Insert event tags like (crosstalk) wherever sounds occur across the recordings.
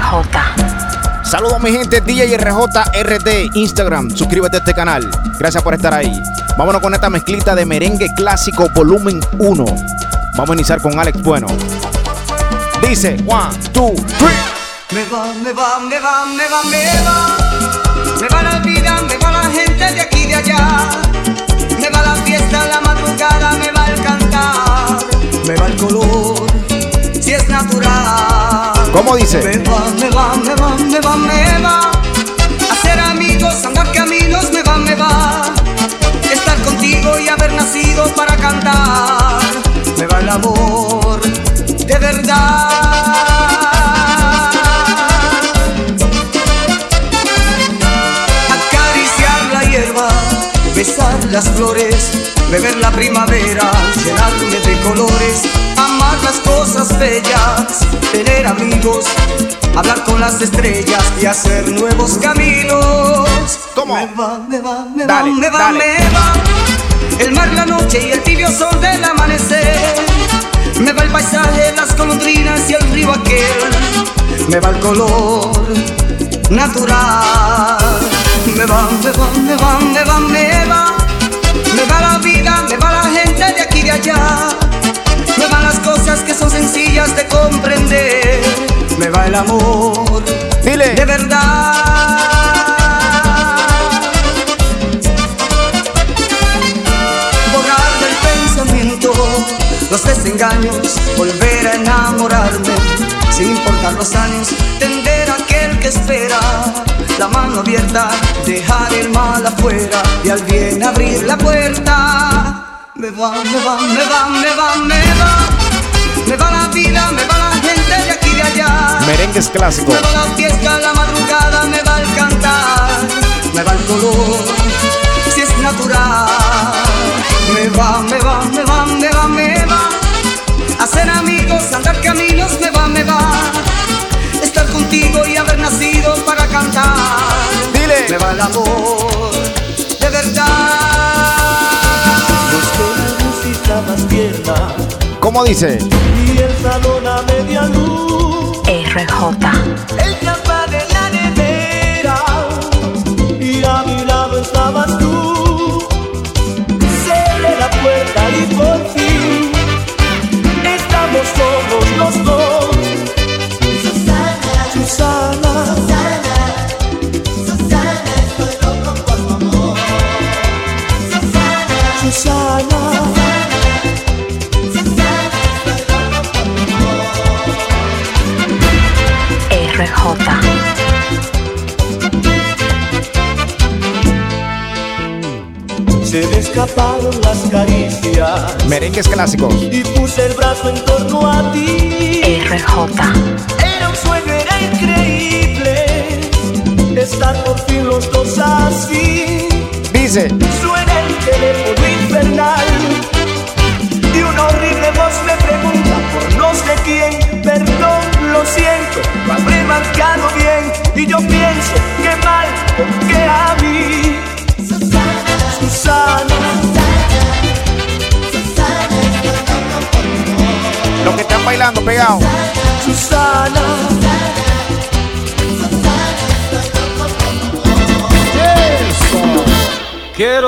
RJ. Saludos mi gente, DJ RJ RD, Instagram, suscríbete a este canal. Gracias por estar ahí. Vámonos con esta mezclita de merengue clásico volumen 1. Vamos a iniciar con Alex Bueno. Dice, one, two, three. Me va, me va, me va, me va, me va. Me va la vida, me va la gente de aquí y de allá. Me va la fiesta, la madrugada, me va el cantar. Me va el color, si es natural. ¿Cómo dice? Me va, me va, me va, me va, me va. Hacer amigos, andar caminos, me va, me va. Estar contigo y haber nacido para cantar. Me va el amor, de verdad. Besar las flores, beber la primavera, llenarme de colores, amar las cosas bellas, tener amigos, hablar con las estrellas y hacer nuevos caminos. ¿Cómo? Me va, me va, me Dale, va, me va, dale. me va. El mar, la noche y el tibio sol del amanecer. Me va el paisaje, las golondrinas y el río aquel. Me va el color natural. Me va, me va, me va, me va, me va. Me va la vida, me va la gente de aquí y de allá. Me van las cosas que son sencillas de comprender. Me va el amor Dile. de verdad. Borrar del pensamiento los desengaños, volver a enamorarme, sin importar los años, tender a aquel que espera. La mano abierta, dejar el mal afuera y al bien abrir la puerta. Me va, me va, me va, me va, me va. Me va la vida, me va la gente de aquí y de allá. Merengues clásico. Me va la fiesta, la madrugada, me va el cantar, me va el color, si es natural. Me va, me va, me va, me va, me va. Hacer amigos, andar caminos, me va, me va. Contigo y haber nacido para cantar. Dile. Me va el amor, de verdad. Busqué la lucita más tierna ¿Cómo dice? y el salón a media luz. RJ. El champán en la nevera y a mi lado estabas clásicos.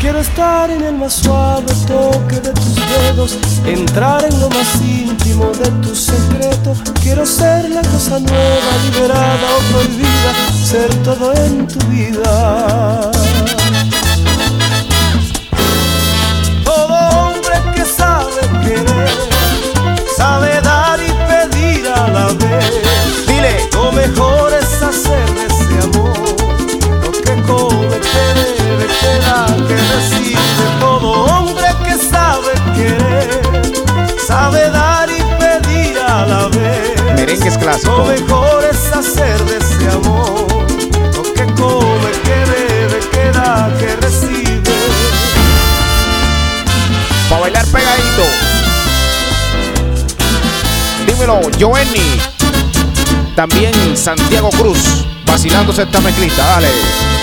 Quiero estar en el más suave toque de tus dedos, entrar en lo más íntimo de tu secreto. Quiero ser la cosa nueva, liberada o prohibida, ser todo en tu vida. Todo hombre que sabe querer, sabe dar y pedir a la vez. Dile. Lo mejor es hacer que recibe. Todo hombre que sabe querer, sabe dar y pedir a la vez. Merengues clásico. Lo mejor es hacer de ese amor lo que come, que bebe, que da, que recibe. Para bailar pegadito. Dímelo, Joenny. También Santiago Cruz. Vacilándose esta mezclita, dale.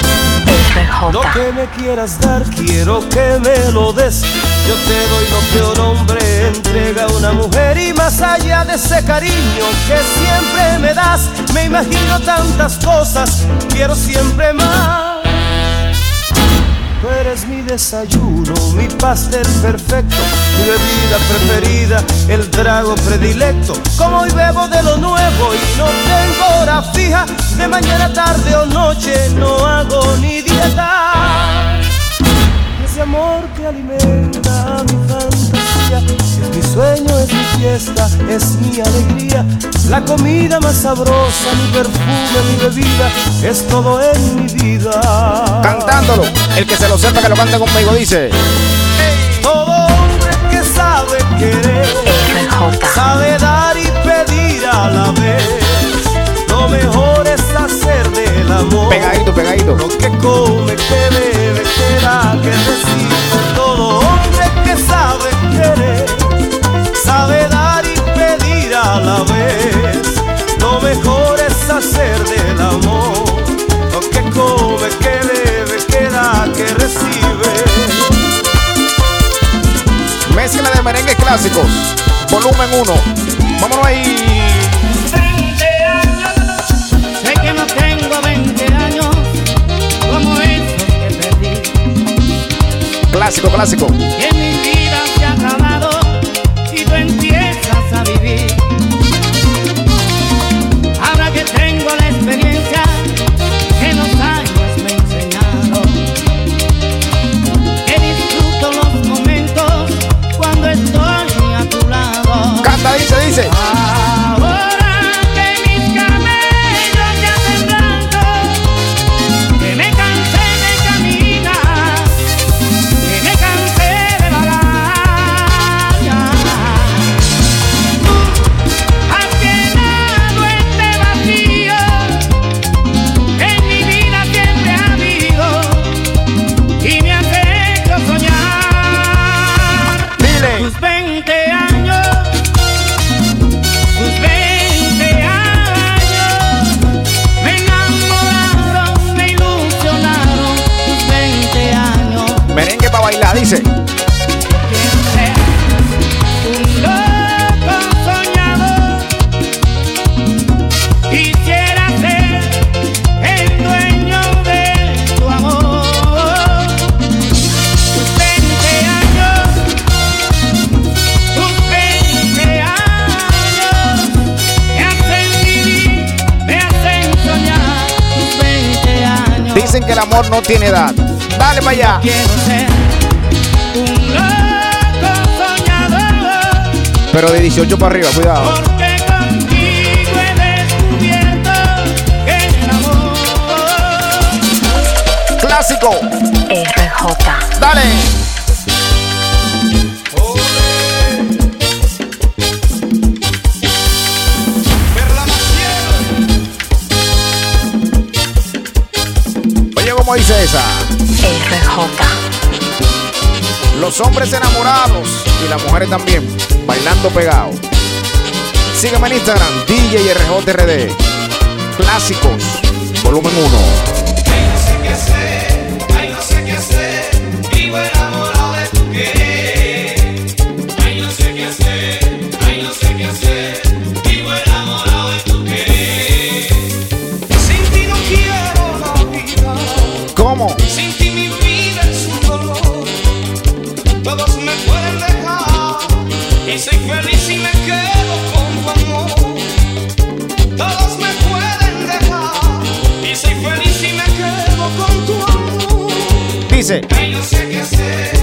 Lo que me quieras dar, quiero que me lo des. Yo te doy lo que un hombre entrega a una mujer. Y más allá de ese cariño que siempre me das, me imagino tantas cosas, quiero siempre más. Tú eres mi desayuno, mi pastel perfecto, mi bebida preferida, el trago predilecto. Como hoy bebo de lo nuevo y no tengo hora fija, de mañana, tarde o noche no hago ni dieta. Ese amor que alimenta mi fantasía, es mi sueño, es mi fiesta, es mi alegría. La comida más sabrosa, mi perfume, mi bebida, es todo en mi vida. Cantándolo. El que se lo sepa que lo cante conmigo dice. Todo hombre que sabe querer, sabe dar y pedir a la vez. Lo mejor es hacer del amor. Pegadito, pegadito. Lo que come, que bebe, que da, que recibe. Todo hombre que sabe querer, sabe dar y pedir a la vez. Lo mejor es hacer del amor. Mezcla de merengues clásicos. Volumen 1. Vámonos ahí. 20 años, sé que no tengo 20 años como esos que perdí. Clásico, clásico. Soñar. Tus 20 años Dicen que el amor no tiene edad. Dale para allá. quiero ser un loco soñador. Pero de 18 para arriba, cuidado. Porque contigo he descubierto el amor Clásico. RJ. Dale. Oye, ¿cómo dice esa? Los hombres enamorados y las mujeres también, bailando pegado. Sígueme en Instagram, DJ RJRD. Clásicos, volumen 1. Dice, Ay, no sé qué hacer,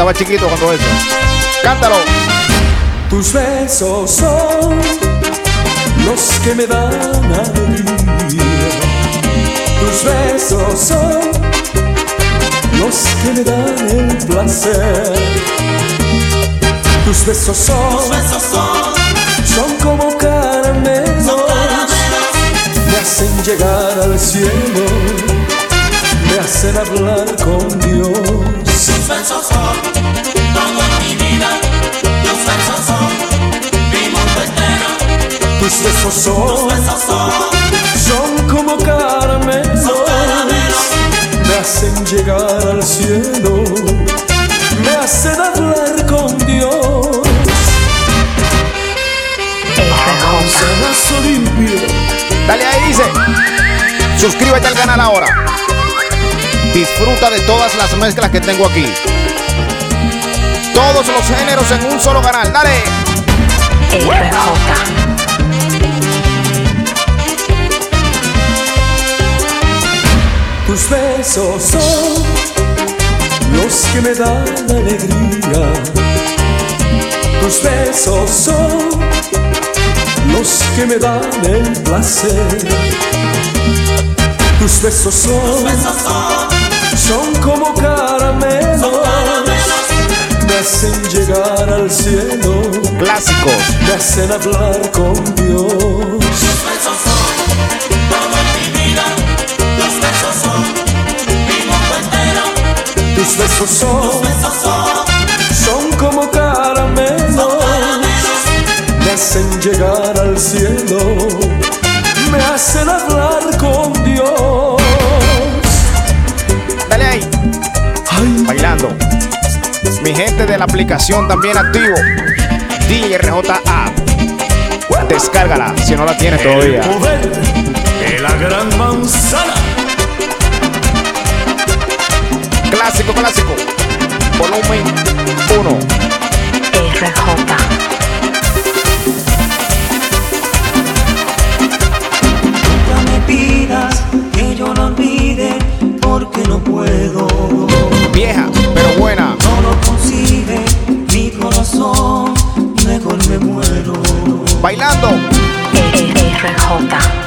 estaba chiquito cuando eso. Cántalo. Tus besos son los que me dan alegría. Tus besos son los que me dan el placer. Tus besos son, son como caramelos, me hacen llegar al cielo, me hacen hablar con Dios. Tus besos son todo mi vida. Tus besos son mi mundo entero. Tus besos Tus son, besos son son como caramelos, me hacen llegar al cielo, me hacen hablar con Dios. Sanazo limpio, Dale ahí, dice. Suscríbete al canal ahora. Disfruta de todas las mezclas que tengo aquí. Todos los géneros en un solo canal. Dale. RJ. tus besos son los que me dan alegría. Tus besos son los que me dan el placer. Tus besos son, son como caramelos, me hacen llegar al cielo, Clásicos. me hacen hablar con Dios. Tus besos son todo mi vida. Tus besos son mi mundo entero. Tus besos son, Besos son son como caramelos, me hacen llegar al cielo, me hacen hablar Mi gente de la aplicación también activo. DRJ App. Descárgala si no la tienes todavía. el poder de la gran manzana. Clásico, clásico. Volumen 1. RJ. Nunca me pidas que yo no olvide porque no puedo. Vieja, pero buena. No lo muero. Bailando. RJ.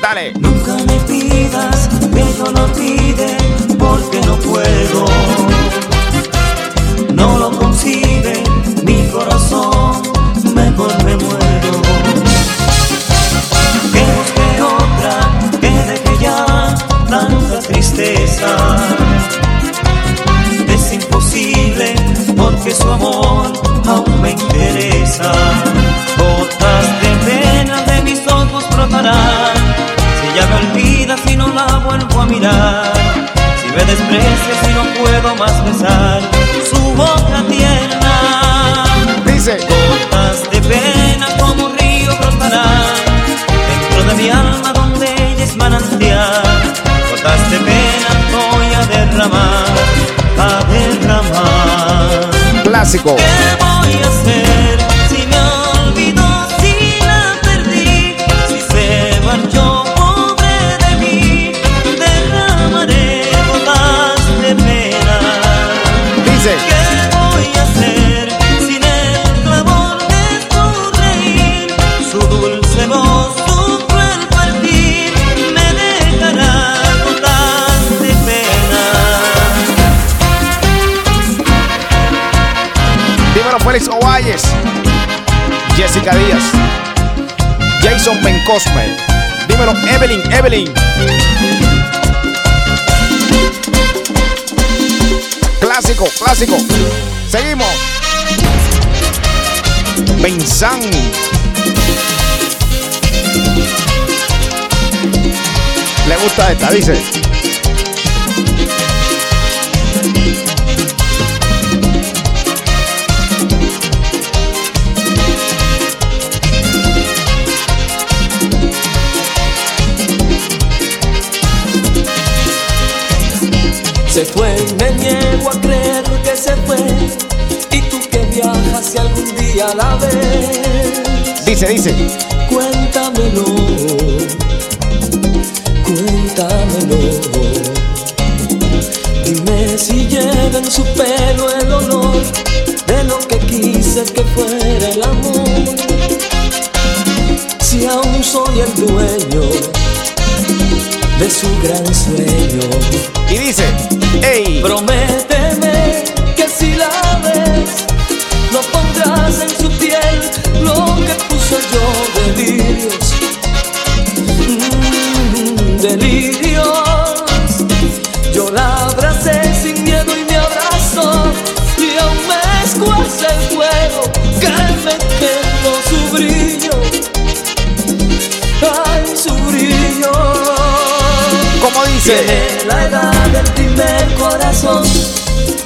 Dale. Nunca me pidas que yo no olvide porque no puedo. Es imposible porque su amor aún me interesa. Gotas de pena de mis ojos brotarán. Si ella me olvida, si no la vuelvo a mirar. Si me desprecia, si no puedo más besar su boca tierna. Dice. Gotas de pena como un río brotarán dentro de mi alma donde ella es manantial. Clásico. ¿Qué voy Félix Ovalles. Jessica Díaz. Jason Bencosme. Dímelo, Evelyn, Evelyn. Clásico, clásico. Seguimos. Benzán. Le gusta esta, dice. Algún día la ves. Dice, dice. Cuéntamelo, cuéntamelo. Dime si lleva en su pelo el olor de lo que quise que fuera el amor. Si aún soy el dueño de su gran sueño. Y dice, ¡Ey! Prométeme delirios. Yo la abracé sin miedo y me abrazó. Y aún me escuece el fuego que me quedó su brillo. Ay, su brillo. ¿Cómo dice? Tiene la edad del primer corazón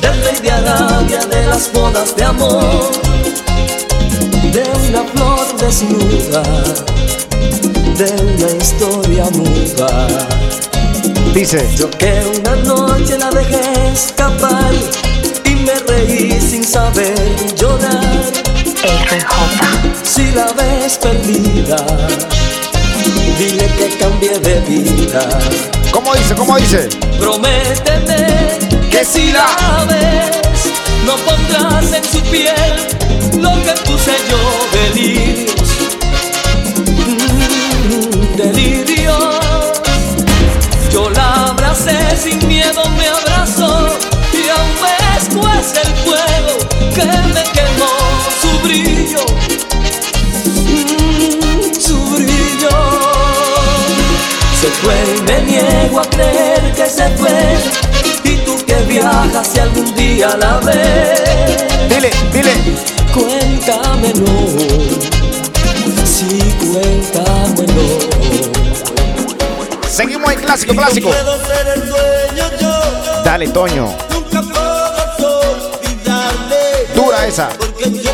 Del rey de Arabia de las bodas de amor De una flor desnuda De una historia muda Dice, Yo que una noche la dejé escapar Y me reí sin saber llorar RJ. Si la ves perdida Dile que cambie de vida ¿cómo dice? ¿Cómo dice? Prométeme que si la ves, no pondrás en su piel lo que puse yo delirios. Mm, sin miedo, me abrazó y aún escuece el fuego que me quemó su brillo. Mm, su brillo. Se fue y me niego a creer que se fue. Y tú que viajas si algún día la ves. Dile, dile. Cuéntamelo. Sí, cuéntamelo. Seguimos en clásico, clásico. Dale, Toño. Dura esa. Porque yo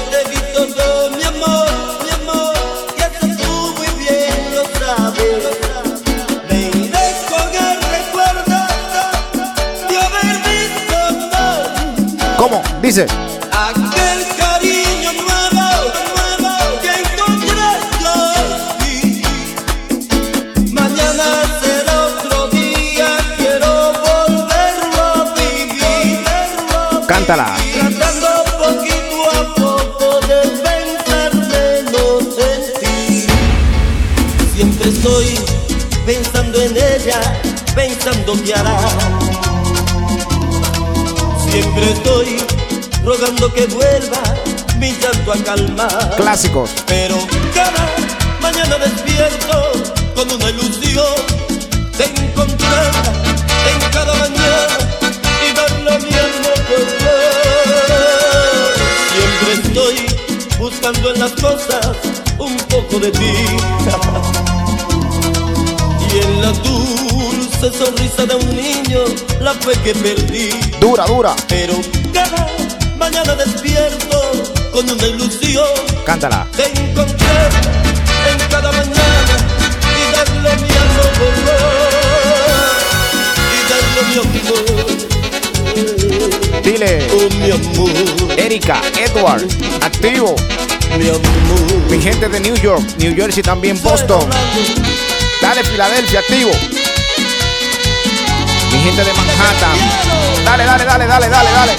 hará. Siempre estoy rogando que vuelva mi llanto a calmar. Clásicos. Pero cada mañana despierto con una ilusión de encontrarla en cada mañana y mi amor Siempre estoy buscando en las cosas un poco de ti. (laughs) y en la dulce sonrisa de un niño la fe que perdí. Dura, dura. Pero cada mañana despierto con una ilusión Cántala. de encontrar en cada mañana y darle mi amor y darle mi amor Dile. oh mi amor Erika, Edward, activo. mi amor Mi gente de New York, New Jersey también, Boston. Dale, Filadelfia, activo. Gente de Manhattan. Dale, dale, dale, dale, dale, dale.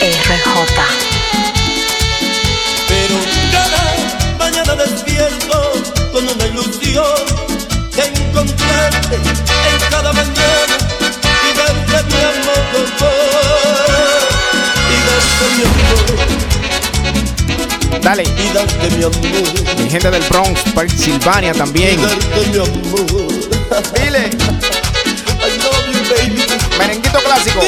RJ. pero cada mañana despierto con una ilusión de encontrarte en cada mañana y darte mi amor y darte mi amor Dale. y darte mi amor Mi gente del Bronx, Pensilvania y también. darte mi amor Dile. Merenguito clásico.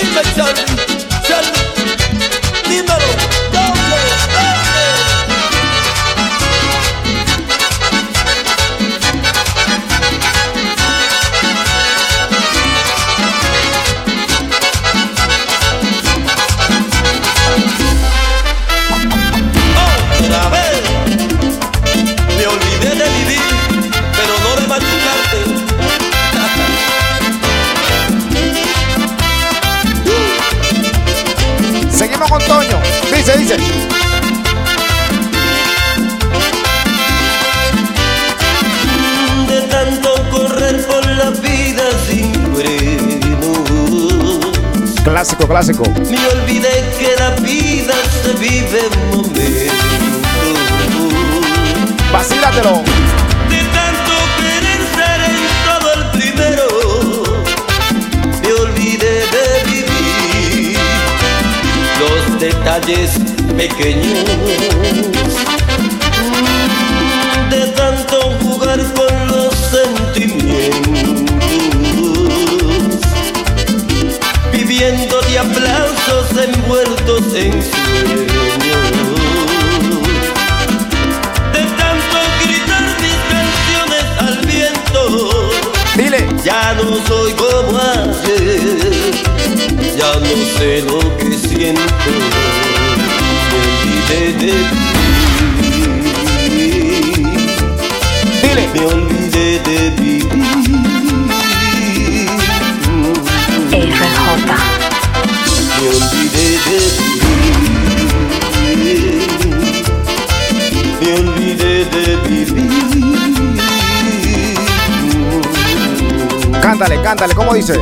Cántale, cántale. ¿Cómo dice?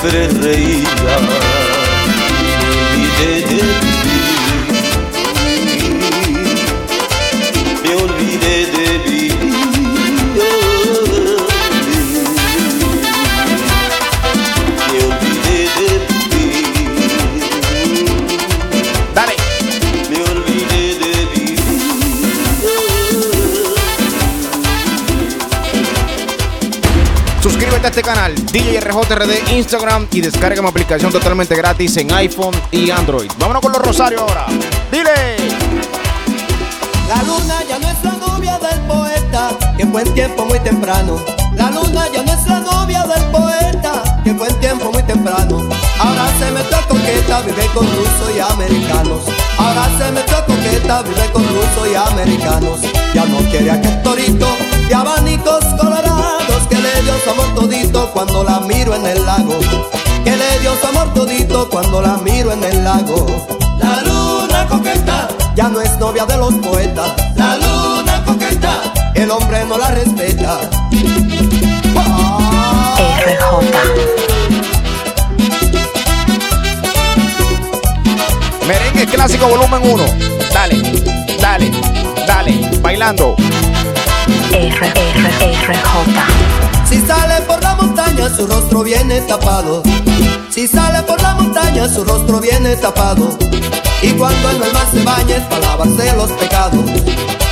Siempre reía, DJ RJRD Instagram y descarga mi aplicación totalmente gratis en iPhone y Android. Vámonos con los Rosario ahora. Dile. La luna ya no es la novia del poeta, que fue en tiempo muy temprano. La luna ya no es la novia del poeta, que fue en tiempo muy temprano. Ahora se metió a coqueta, vive con rusos y americanos. Ahora se metió a coqueta, vive con rusos y americanos. Ya no quiere aquel torito de abanicos colorados todito cuando la miro en el lago. Que le dio su amor todito cuando la miro en el lago. La luna coqueta ya no es novia de los poetas. La luna coqueta, el hombre no la respeta. RJ. Merengue clásico volumen 1. Dale, dale, dale. Bailando. R, R, RJ. Si sale montaña su rostro viene tapado. Si sale por la montaña su rostro viene tapado. Y cuando en el mar se baña es para lavarse los pecados.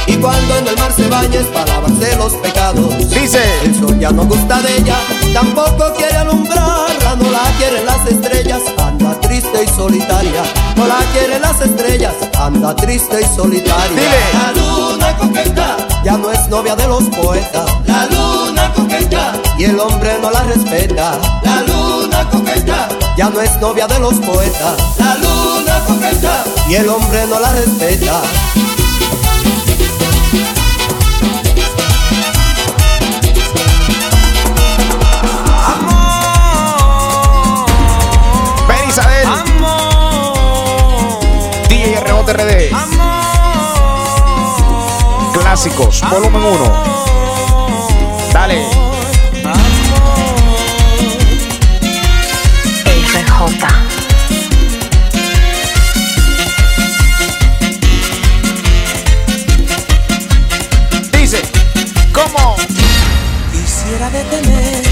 Y cuando en el mar se baña es para lavarse los pecados. Dice. El sol ya no gusta de ella, tampoco quiere alumbrarla, no la quieren las estrellas, anda triste y solitaria. No la quieren las estrellas, anda triste y solitaria. Dile. La luna coqueta ya no es novia de los poetas. La luna coqueta y el hombre no la respeta. La luna coqueta ya no es novia de los poetas. La luna coqueta y el hombre no la respeta. Ben Isabel. DJ RJRD. Clásicos, volumen 1. Dale. Quisiera detener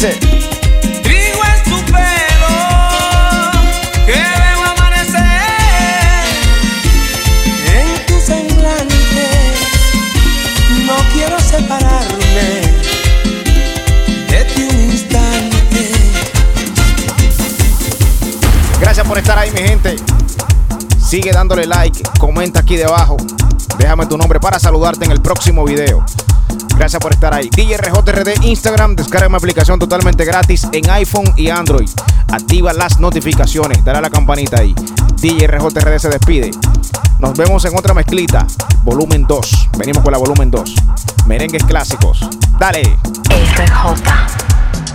dice. Trigo es tu pelo que veo amanecer. En tu semblante no quiero separarme de ti un instante. Gracias por estar ahí, mi gente. Sigue dándole like, comenta aquí debajo. Déjame tu nombre para saludarte en el próximo video. Gracias por estar ahí. DJ RJRD Instagram, descarga mi aplicación totalmente gratis en iPhone y Android. Activa las notificaciones, dale a la campanita ahí. DJ RJRD se despide. Nos vemos en otra mezclita, volumen 2. Venimos con la volumen 2. Merengues clásicos. Dale. RJ.